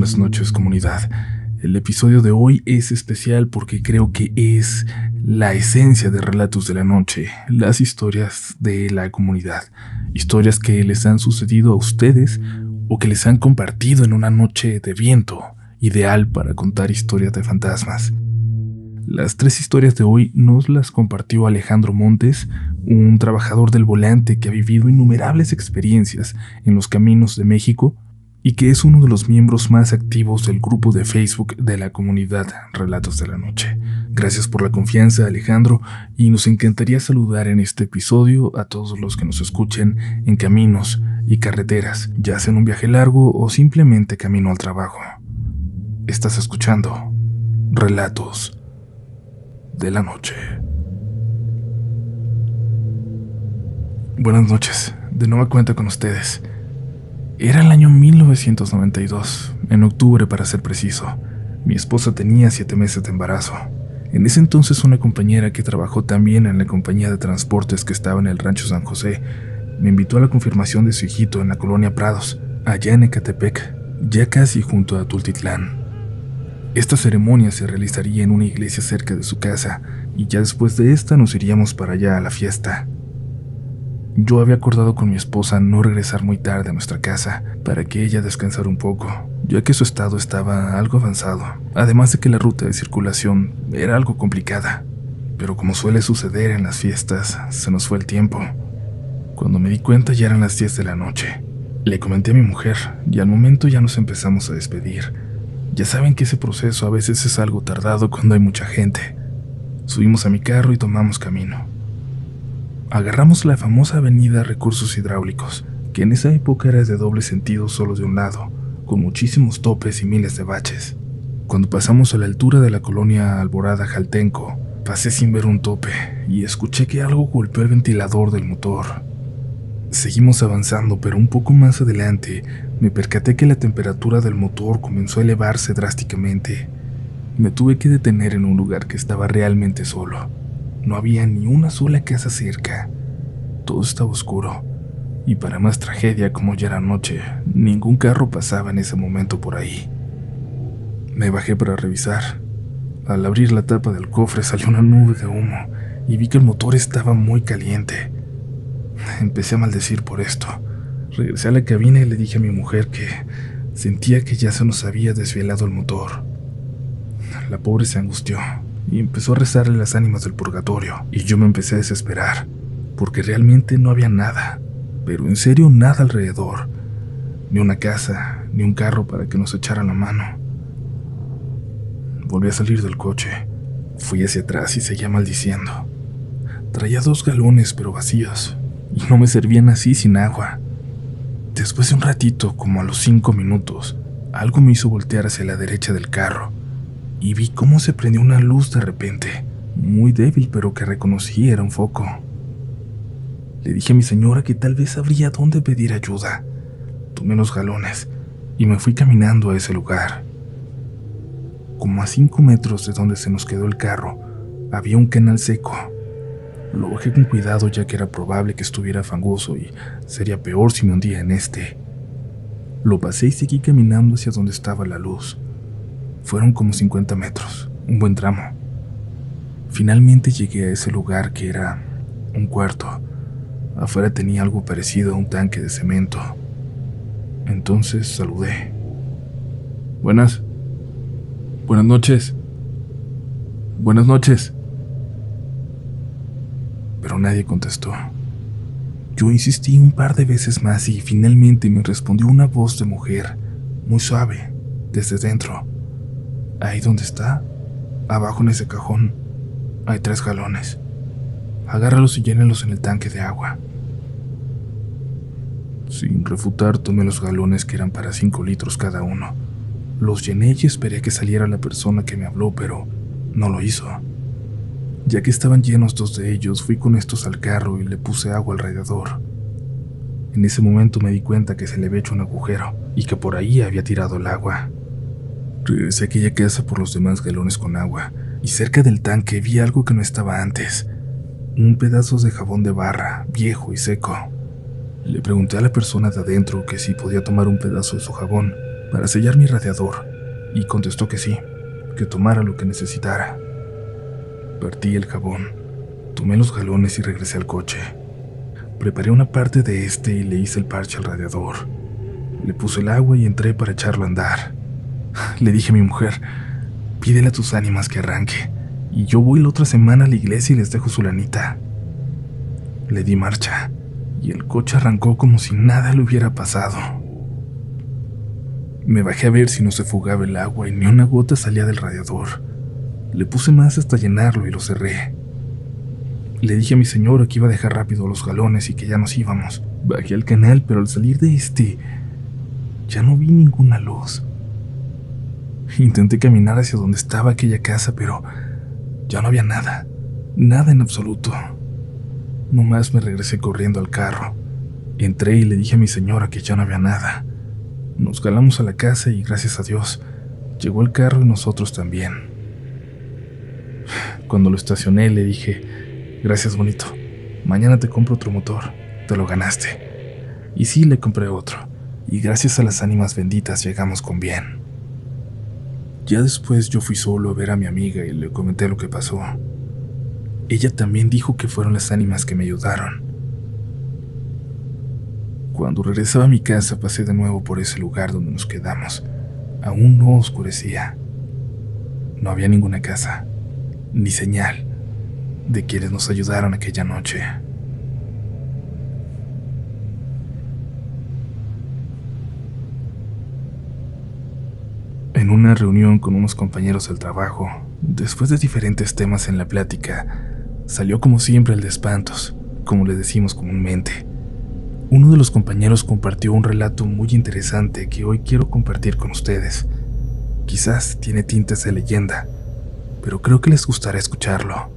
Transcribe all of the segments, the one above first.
buenas noches comunidad. El episodio de hoy es especial porque creo que es la esencia de Relatos de la Noche, las historias de la comunidad, historias que les han sucedido a ustedes o que les han compartido en una noche de viento, ideal para contar historias de fantasmas. Las tres historias de hoy nos las compartió Alejandro Montes, un trabajador del volante que ha vivido innumerables experiencias en los caminos de México y que es uno de los miembros más activos del grupo de Facebook de la comunidad Relatos de la Noche. Gracias por la confianza, Alejandro, y nos encantaría saludar en este episodio a todos los que nos escuchen en caminos y carreteras, ya sea en un viaje largo o simplemente camino al trabajo. Estás escuchando Relatos de la Noche. Buenas noches, de nueva cuenta con ustedes. Era el año 1992, en octubre para ser preciso. Mi esposa tenía siete meses de embarazo. En ese entonces una compañera que trabajó también en la compañía de transportes que estaba en el rancho San José me invitó a la confirmación de su hijito en la colonia Prados, allá en Ecatepec, ya casi junto a Tultitlán. Esta ceremonia se realizaría en una iglesia cerca de su casa y ya después de esta nos iríamos para allá a la fiesta. Yo había acordado con mi esposa no regresar muy tarde a nuestra casa para que ella descansara un poco, ya que su estado estaba algo avanzado, además de que la ruta de circulación era algo complicada. Pero como suele suceder en las fiestas, se nos fue el tiempo. Cuando me di cuenta ya eran las 10 de la noche. Le comenté a mi mujer y al momento ya nos empezamos a despedir. Ya saben que ese proceso a veces es algo tardado cuando hay mucha gente. Subimos a mi carro y tomamos camino agarramos la famosa avenida Recursos Hidráulicos, que en esa época era de doble sentido solo de un lado, con muchísimos topes y miles de baches. Cuando pasamos a la altura de la colonia Alborada Jaltenco, pasé sin ver un tope y escuché que algo golpeó el ventilador del motor. Seguimos avanzando, pero un poco más adelante me percaté que la temperatura del motor comenzó a elevarse drásticamente. Me tuve que detener en un lugar que estaba realmente solo no había ni una sola casa cerca. Todo estaba oscuro. Y para más tragedia, como ya era noche, ningún carro pasaba en ese momento por ahí. Me bajé para revisar. Al abrir la tapa del cofre salió una nube de humo y vi que el motor estaba muy caliente. Empecé a maldecir por esto. Regresé a la cabina y le dije a mi mujer que sentía que ya se nos había desvielado el motor. La pobre se angustió y empezó a rezarle las ánimas del purgatorio, y yo me empecé a desesperar, porque realmente no había nada, pero en serio nada alrededor, ni una casa, ni un carro para que nos echaran la mano. Volví a salir del coche, fui hacia atrás y seguía maldiciendo. Traía dos galones pero vacíos, y no me servían así sin agua. Después de un ratito, como a los cinco minutos, algo me hizo voltear hacia la derecha del carro y vi cómo se prendió una luz de repente, muy débil pero que reconocí era un foco. Le dije a mi señora que tal vez sabría dónde pedir ayuda. Tomé los galones y me fui caminando a ese lugar. Como a cinco metros de donde se nos quedó el carro, había un canal seco. Lo bajé con cuidado ya que era probable que estuviera fangoso y sería peor si me hundía en este. Lo pasé y seguí caminando hacia donde estaba la luz. Fueron como 50 metros, un buen tramo. Finalmente llegué a ese lugar que era un cuarto. Afuera tenía algo parecido a un tanque de cemento. Entonces saludé. Buenas. Buenas noches. Buenas noches. Pero nadie contestó. Yo insistí un par de veces más y finalmente me respondió una voz de mujer, muy suave, desde dentro. Ahí donde está, abajo en ese cajón, hay tres galones. Agárralos y llénelos en el tanque de agua. Sin refutar, tomé los galones que eran para cinco litros cada uno. Los llené y esperé que saliera la persona que me habló, pero no lo hizo. Ya que estaban llenos dos de ellos, fui con estos al carro y le puse agua alrededor. En ese momento me di cuenta que se le había hecho un agujero y que por ahí había tirado el agua. Regresé a aquella casa por los demás galones con agua, y cerca del tanque vi algo que no estaba antes. Un pedazo de jabón de barra, viejo y seco. Le pregunté a la persona de adentro que si podía tomar un pedazo de su jabón, para sellar mi radiador y contestó que sí, que tomara lo que necesitara. Partí el jabón, tomé los galones y regresé al coche. Preparé una parte de este y le hice el parche al radiador. Le puse el agua y entré para echarlo a andar. Le dije a mi mujer, pídele a tus ánimas que arranque, y yo voy la otra semana a la iglesia y les dejo su lanita. Le di marcha, y el coche arrancó como si nada le hubiera pasado. Me bajé a ver si no se fugaba el agua y ni una gota salía del radiador. Le puse más hasta llenarlo y lo cerré. Le dije a mi señora que iba a dejar rápido los galones y que ya nos íbamos. Bajé al canal, pero al salir de este, ya no vi ninguna luz. Intenté caminar hacia donde estaba aquella casa, pero ya no había nada. Nada en absoluto. Nomás me regresé corriendo al carro. Entré y le dije a mi señora que ya no había nada. Nos galamos a la casa y gracias a Dios llegó el carro y nosotros también. Cuando lo estacioné le dije, gracias bonito, mañana te compro otro motor, te lo ganaste. Y sí, le compré otro, y gracias a las ánimas benditas llegamos con bien. Ya después yo fui solo a ver a mi amiga y le comenté lo que pasó. Ella también dijo que fueron las ánimas que me ayudaron. Cuando regresaba a mi casa pasé de nuevo por ese lugar donde nos quedamos. Aún no oscurecía. No había ninguna casa, ni señal de quienes nos ayudaron aquella noche. En una reunión con unos compañeros del trabajo, después de diferentes temas en la plática, salió como siempre el de espantos, como le decimos comúnmente. Uno de los compañeros compartió un relato muy interesante que hoy quiero compartir con ustedes. Quizás tiene tintes de leyenda, pero creo que les gustará escucharlo.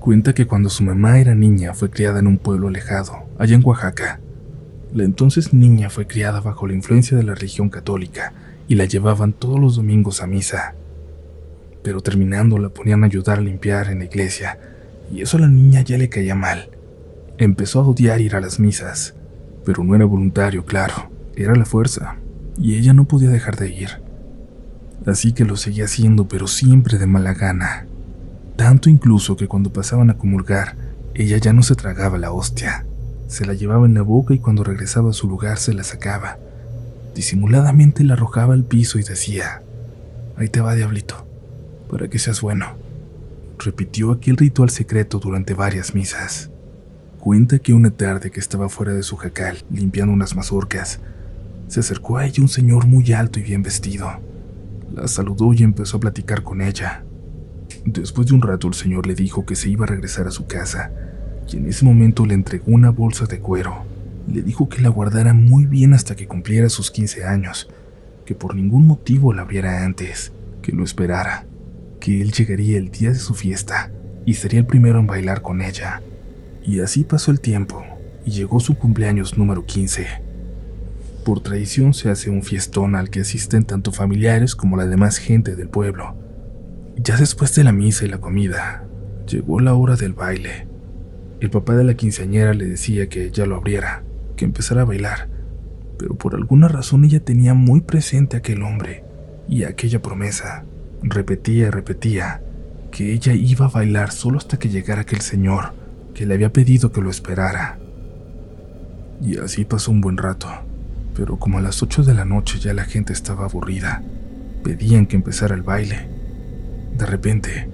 Cuenta que cuando su mamá era niña fue criada en un pueblo alejado, allá en Oaxaca. La entonces niña fue criada bajo la influencia de la religión católica y la llevaban todos los domingos a misa. Pero terminando la ponían a ayudar a limpiar en la iglesia, y eso a la niña ya le caía mal Empezó a odiar ir a las misas, pero no era voluntario, claro, era la fuerza, y ella no podía dejar de ir. Así que lo seguía haciendo, pero siempre de mala gana. Tanto incluso que cuando pasaban a comulgar, ella ya no se tragaba la hostia. Se la llevaba en la boca y cuando regresaba a su lugar se la sacaba. Disimuladamente la arrojaba al piso y decía, Ahí te va, diablito, para que seas bueno. Repitió aquel ritual secreto durante varias misas. Cuenta que una tarde que estaba fuera de su jacal, limpiando unas mazorcas, se acercó a ella un señor muy alto y bien vestido. La saludó y empezó a platicar con ella. Después de un rato el señor le dijo que se iba a regresar a su casa, y en ese momento le entregó una bolsa de cuero. Le dijo que la guardara muy bien hasta que cumpliera sus 15 años, que por ningún motivo la abriera antes, que lo esperara, que él llegaría el día de su fiesta y sería el primero en bailar con ella. Y así pasó el tiempo y llegó su cumpleaños número 15. Por tradición se hace un fiestón al que asisten tanto familiares como la demás gente del pueblo. Ya después de la misa y la comida, llegó la hora del baile. El papá de la quinceañera le decía que ya lo abriera, que empezara a bailar, pero por alguna razón ella tenía muy presente aquel hombre y aquella promesa. Repetía y repetía que ella iba a bailar solo hasta que llegara aquel señor que le había pedido que lo esperara. Y así pasó un buen rato, pero como a las 8 de la noche ya la gente estaba aburrida, pedían que empezara el baile. De repente,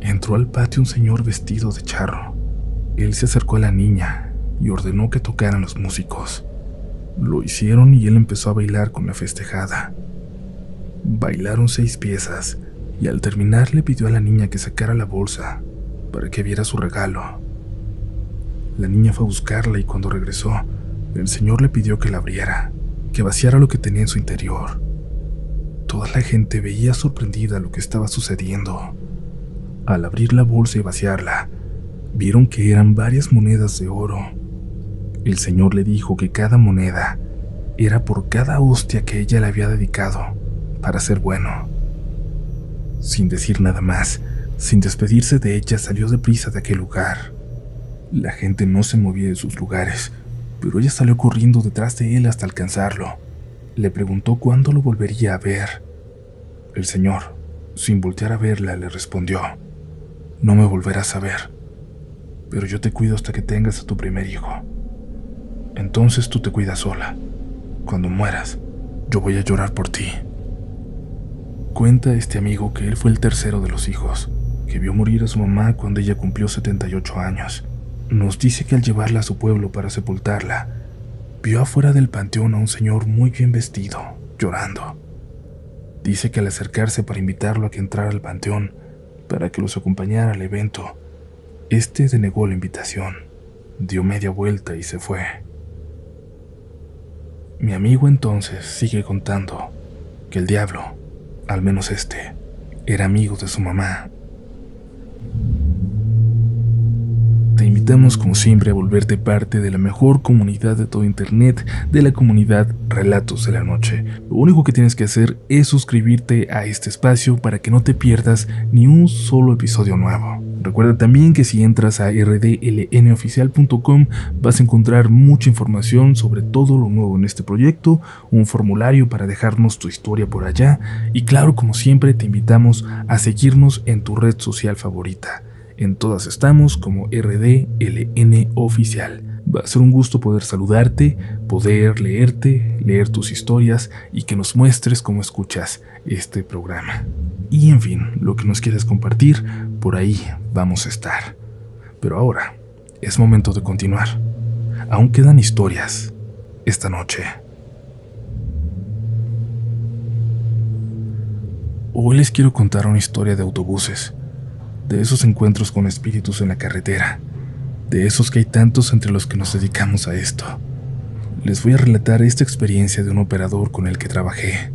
entró al patio un señor vestido de charro. Él se acercó a la niña y ordenó que tocaran los músicos. Lo hicieron y él empezó a bailar con la festejada. Bailaron seis piezas y al terminar le pidió a la niña que sacara la bolsa para que viera su regalo. La niña fue a buscarla y cuando regresó, el señor le pidió que la abriera, que vaciara lo que tenía en su interior. Toda la gente veía sorprendida lo que estaba sucediendo. Al abrir la bolsa y vaciarla, vieron que eran varias monedas de oro. El señor le dijo que cada moneda era por cada hostia que ella le había dedicado para ser bueno. Sin decir nada más, sin despedirse de ella, salió deprisa de aquel lugar. La gente no se movía de sus lugares, pero ella salió corriendo detrás de él hasta alcanzarlo. le preguntó cuándo lo volvería a ver. El señor, sin voltear a verla, le respondió, No me volverás a ver, pero yo te cuido hasta que tengas a tu primer hijo. Entonces tú te cuidas sola. Cuando mueras, yo voy a llorar por ti. Cuenta este amigo que él fue el tercero de los hijos, que vio morir a su mamá cuando ella cumplió 78 años. Nos dice que al llevarla a su pueblo para sepultarla, vio afuera del panteón a un señor muy bien vestido, llorando. Dice que al acercarse para invitarlo a que entrara al panteón, para que los acompañara al evento, este denegó la invitación, dio media vuelta y se fue. Mi amigo entonces sigue contando que el diablo, al menos este, era amigo de su mamá te invitamos como siempre a volverte parte de la mejor comunidad de todo Internet, de la comunidad Relatos de la Noche. Lo único que tienes que hacer es suscribirte a este espacio para que no te pierdas ni un solo episodio nuevo. Recuerda también que si entras a rdlnoficial.com vas a encontrar mucha información sobre todo lo nuevo en este proyecto, un formulario para dejarnos tu historia por allá y claro como siempre te invitamos a seguirnos en tu red social favorita. En todas estamos como RDLN Oficial. Va a ser un gusto poder saludarte, poder leerte, leer tus historias y que nos muestres cómo escuchas este programa. Y en fin, lo que nos quieras compartir, por ahí vamos a estar. Pero ahora es momento de continuar. Aún quedan historias esta noche. Hoy les quiero contar una historia de autobuses de esos encuentros con espíritus en la carretera, de esos que hay tantos entre los que nos dedicamos a esto. Les voy a relatar esta experiencia de un operador con el que trabajé.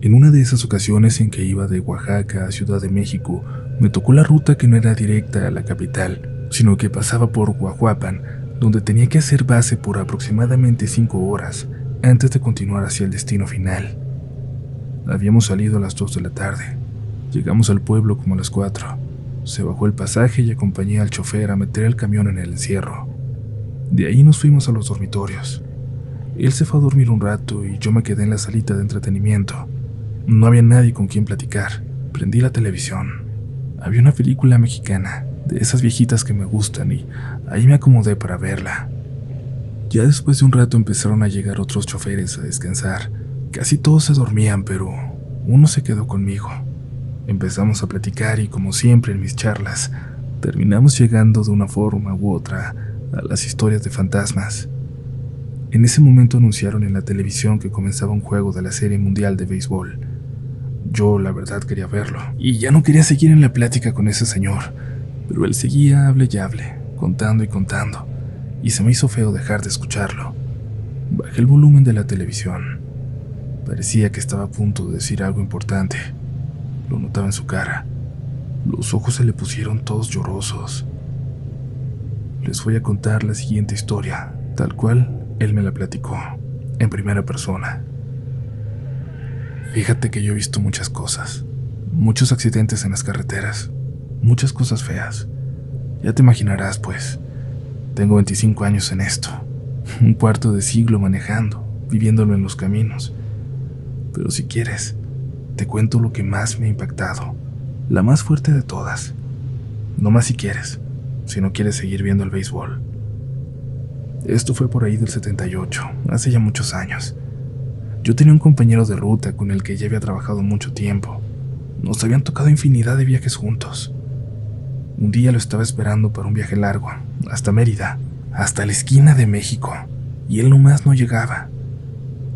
En una de esas ocasiones en que iba de Oaxaca a Ciudad de México, me tocó la ruta que no era directa a la capital, sino que pasaba por Guajuapan, donde tenía que hacer base por aproximadamente cinco horas antes de continuar hacia el destino final. Habíamos salido a las 2 de la tarde. Llegamos al pueblo como a las 4. Se bajó el pasaje y acompañé al chofer a meter el camión en el encierro. De ahí nos fuimos a los dormitorios. Él se fue a dormir un rato y yo me quedé en la salita de entretenimiento. No había nadie con quien platicar. Prendí la televisión. Había una película mexicana, de esas viejitas que me gustan, y ahí me acomodé para verla. Ya después de un rato empezaron a llegar otros choferes a descansar. Casi todos se dormían, pero uno se quedó conmigo. Empezamos a platicar y como siempre en mis charlas, terminamos llegando de una forma u otra a las historias de fantasmas. En ese momento anunciaron en la televisión que comenzaba un juego de la Serie Mundial de Béisbol. Yo la verdad quería verlo, y ya no quería seguir en la plática con ese señor, pero él seguía hable y hable, contando y contando, y se me hizo feo dejar de escucharlo. Bajé el volumen de la televisión. Parecía que estaba a punto de decir algo importante. Lo notaba en su cara. Los ojos se le pusieron todos llorosos. Les voy a contar la siguiente historia, tal cual él me la platicó, en primera persona. Fíjate que yo he visto muchas cosas, muchos accidentes en las carreteras, muchas cosas feas. Ya te imaginarás, pues, tengo 25 años en esto, un cuarto de siglo manejando, viviéndolo en los caminos. Pero si quieres, te cuento lo que más me ha impactado, la más fuerte de todas. No más si quieres, si no quieres seguir viendo el béisbol. Esto fue por ahí del 78, hace ya muchos años. Yo tenía un compañero de ruta con el que ya había trabajado mucho tiempo. Nos habían tocado infinidad de viajes juntos. Un día lo estaba esperando para un viaje largo, hasta Mérida, hasta la esquina de México, y él nomás no llegaba.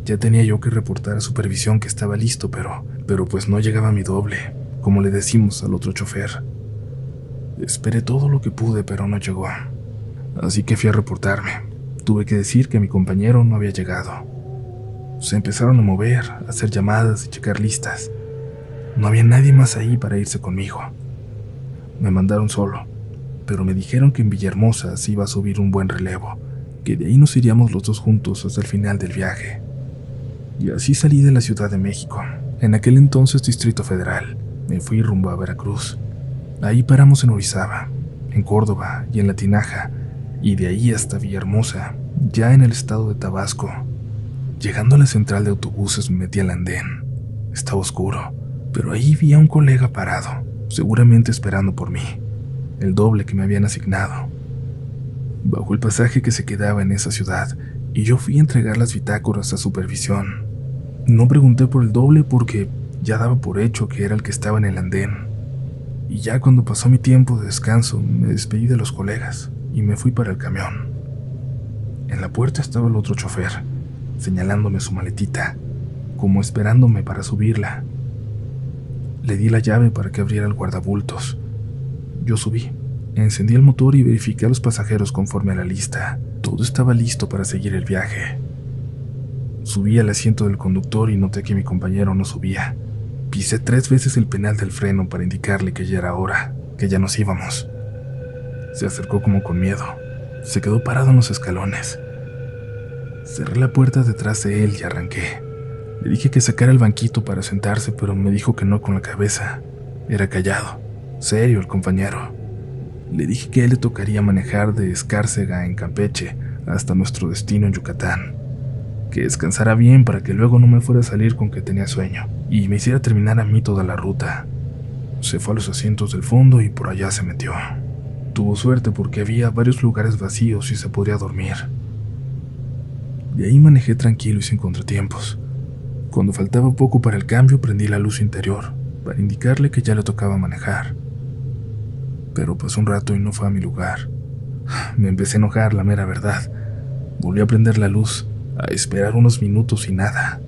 Ya tenía yo que reportar a supervisión que estaba listo, pero, pero pues no llegaba mi doble, como le decimos al otro chofer. Esperé todo lo que pude, pero no llegó. Así que fui a reportarme. Tuve que decir que mi compañero no había llegado. Se empezaron a mover, a hacer llamadas y checar listas. No había nadie más ahí para irse conmigo. Me mandaron solo, pero me dijeron que en Villahermosa se iba a subir un buen relevo, que de ahí nos iríamos los dos juntos hasta el final del viaje. Y así salí de la Ciudad de México, en aquel entonces Distrito Federal. Me fui rumbo a Veracruz. Ahí paramos en Orizaba, en Córdoba y en La Tinaja, y de ahí hasta Villahermosa, ya en el estado de Tabasco. Llegando a la central de autobuses me metí al andén. Estaba oscuro, pero ahí vi a un colega parado, seguramente esperando por mí, el doble que me habían asignado. Bajo el pasaje que se quedaba en esa ciudad, y yo fui a entregar las bitácoras a supervisión. No pregunté por el doble porque ya daba por hecho que era el que estaba en el andén. Y ya cuando pasó mi tiempo de descanso, me despedí de los colegas y me fui para el camión. En la puerta estaba el otro chofer, señalándome su maletita, como esperándome para subirla. Le di la llave para que abriera el guardabultos. Yo subí, encendí el motor y verifiqué a los pasajeros conforme a la lista. Todo estaba listo para seguir el viaje. Subí al asiento del conductor y noté que mi compañero no subía. Pisé tres veces el penal del freno para indicarle que ya era hora, que ya nos íbamos. Se acercó como con miedo. Se quedó parado en los escalones. Cerré la puerta detrás de él y arranqué. Le dije que sacara el banquito para sentarse, pero me dijo que no con la cabeza. Era callado, serio el compañero. Le dije que a él le tocaría manejar de Escárcega en Campeche hasta nuestro destino en Yucatán. Que descansara bien para que luego no me fuera a salir con que tenía sueño y me hiciera terminar a mí toda la ruta. Se fue a los asientos del fondo y por allá se metió. Tuvo suerte porque había varios lugares vacíos y se podría dormir. De ahí manejé tranquilo y sin contratiempos. Cuando faltaba poco para el cambio prendí la luz interior para indicarle que ya le tocaba manejar pero pasó un rato y no fue a mi lugar. Me empecé a enojar, la mera verdad. Volví a prender la luz, a esperar unos minutos y nada.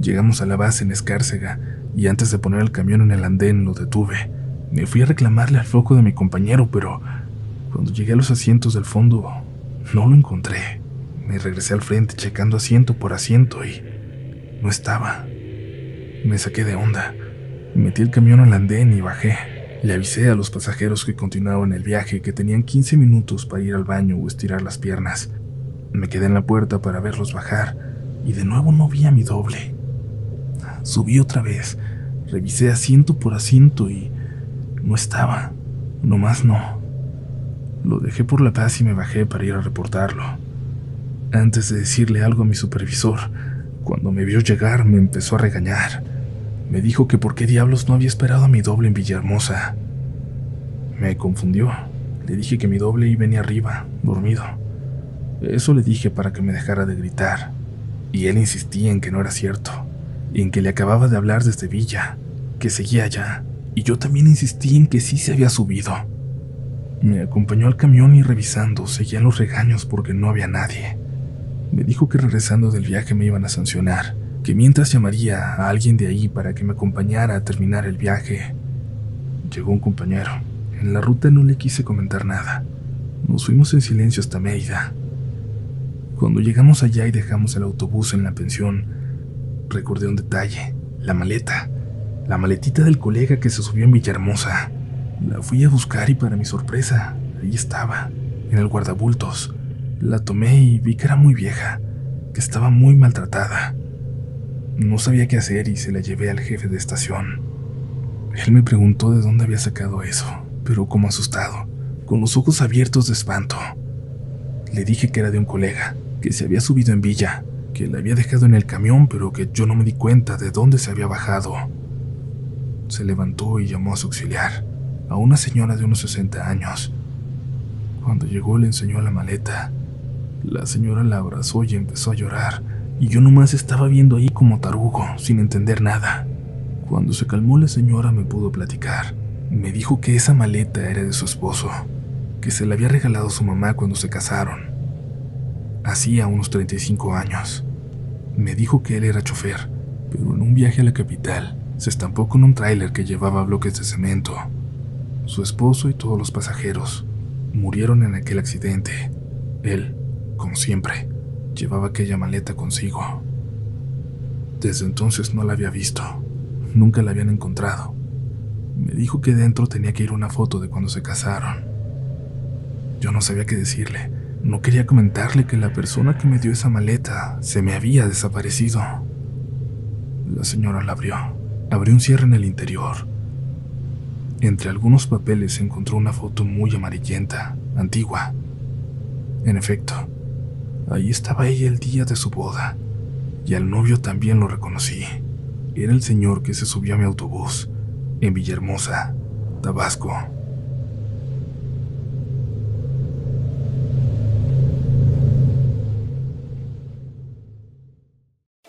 Llegamos a la base en Escárcega y antes de poner el camión en el andén lo detuve. Me fui a reclamarle al foco de mi compañero, pero cuando llegué a los asientos del fondo no lo encontré. Me regresé al frente checando asiento por asiento y no estaba. Me saqué de onda. Metí el camión al andén y bajé. Le avisé a los pasajeros que continuaban el viaje que tenían 15 minutos para ir al baño o estirar las piernas. Me quedé en la puerta para verlos bajar y de nuevo no vi a mi doble. Subí otra vez, revisé asiento por asiento y no estaba, nomás no. Lo dejé por la paz y me bajé para ir a reportarlo. Antes de decirle algo a mi supervisor, cuando me vio llegar me empezó a regañar. Me dijo que por qué diablos no había esperado a mi doble en Villahermosa. Me confundió. Le dije que mi doble iba venía arriba, dormido. Eso le dije para que me dejara de gritar. Y él insistía en que no era cierto, y en que le acababa de hablar desde Villa, que seguía allá, y yo también insistí en que sí se había subido. Me acompañó al camión y revisando seguían los regaños porque no había nadie. Me dijo que regresando del viaje me iban a sancionar que mientras llamaría a alguien de ahí para que me acompañara a terminar el viaje. Llegó un compañero. En la ruta no le quise comentar nada. Nos fuimos en silencio hasta Mérida. Cuando llegamos allá y dejamos el autobús en la pensión, recordé un detalle, la maleta, la maletita del colega que se subió en Villahermosa. La fui a buscar y para mi sorpresa, ahí estaba, en el guardabultos. La tomé y vi que era muy vieja, que estaba muy maltratada. No sabía qué hacer y se la llevé al jefe de estación. Él me preguntó de dónde había sacado eso, pero como asustado, con los ojos abiertos de espanto. Le dije que era de un colega, que se había subido en Villa, que la había dejado en el camión, pero que yo no me di cuenta de dónde se había bajado. Se levantó y llamó a su auxiliar, a una señora de unos 60 años. Cuando llegó le enseñó la maleta. La señora la abrazó y empezó a llorar y yo nomás estaba viendo ahí como tarugo, sin entender nada. Cuando se calmó la señora me pudo platicar. Me dijo que esa maleta era de su esposo, que se la había regalado su mamá cuando se casaron. Hacía unos 35 años. Me dijo que él era chofer, pero en un viaje a la capital se estampó con un tráiler que llevaba bloques de cemento. Su esposo y todos los pasajeros murieron en aquel accidente. Él, como siempre, llevaba aquella maleta consigo. Desde entonces no la había visto, nunca la habían encontrado. Me dijo que dentro tenía que ir una foto de cuando se casaron. Yo no sabía qué decirle, no quería comentarle que la persona que me dio esa maleta se me había desaparecido. La señora la abrió, abrió un cierre en el interior. Entre algunos papeles encontró una foto muy amarillenta, antigua. En efecto, Ahí estaba ella el día de su boda, y al novio también lo reconocí. Era el señor que se subió a mi autobús en Villahermosa, Tabasco.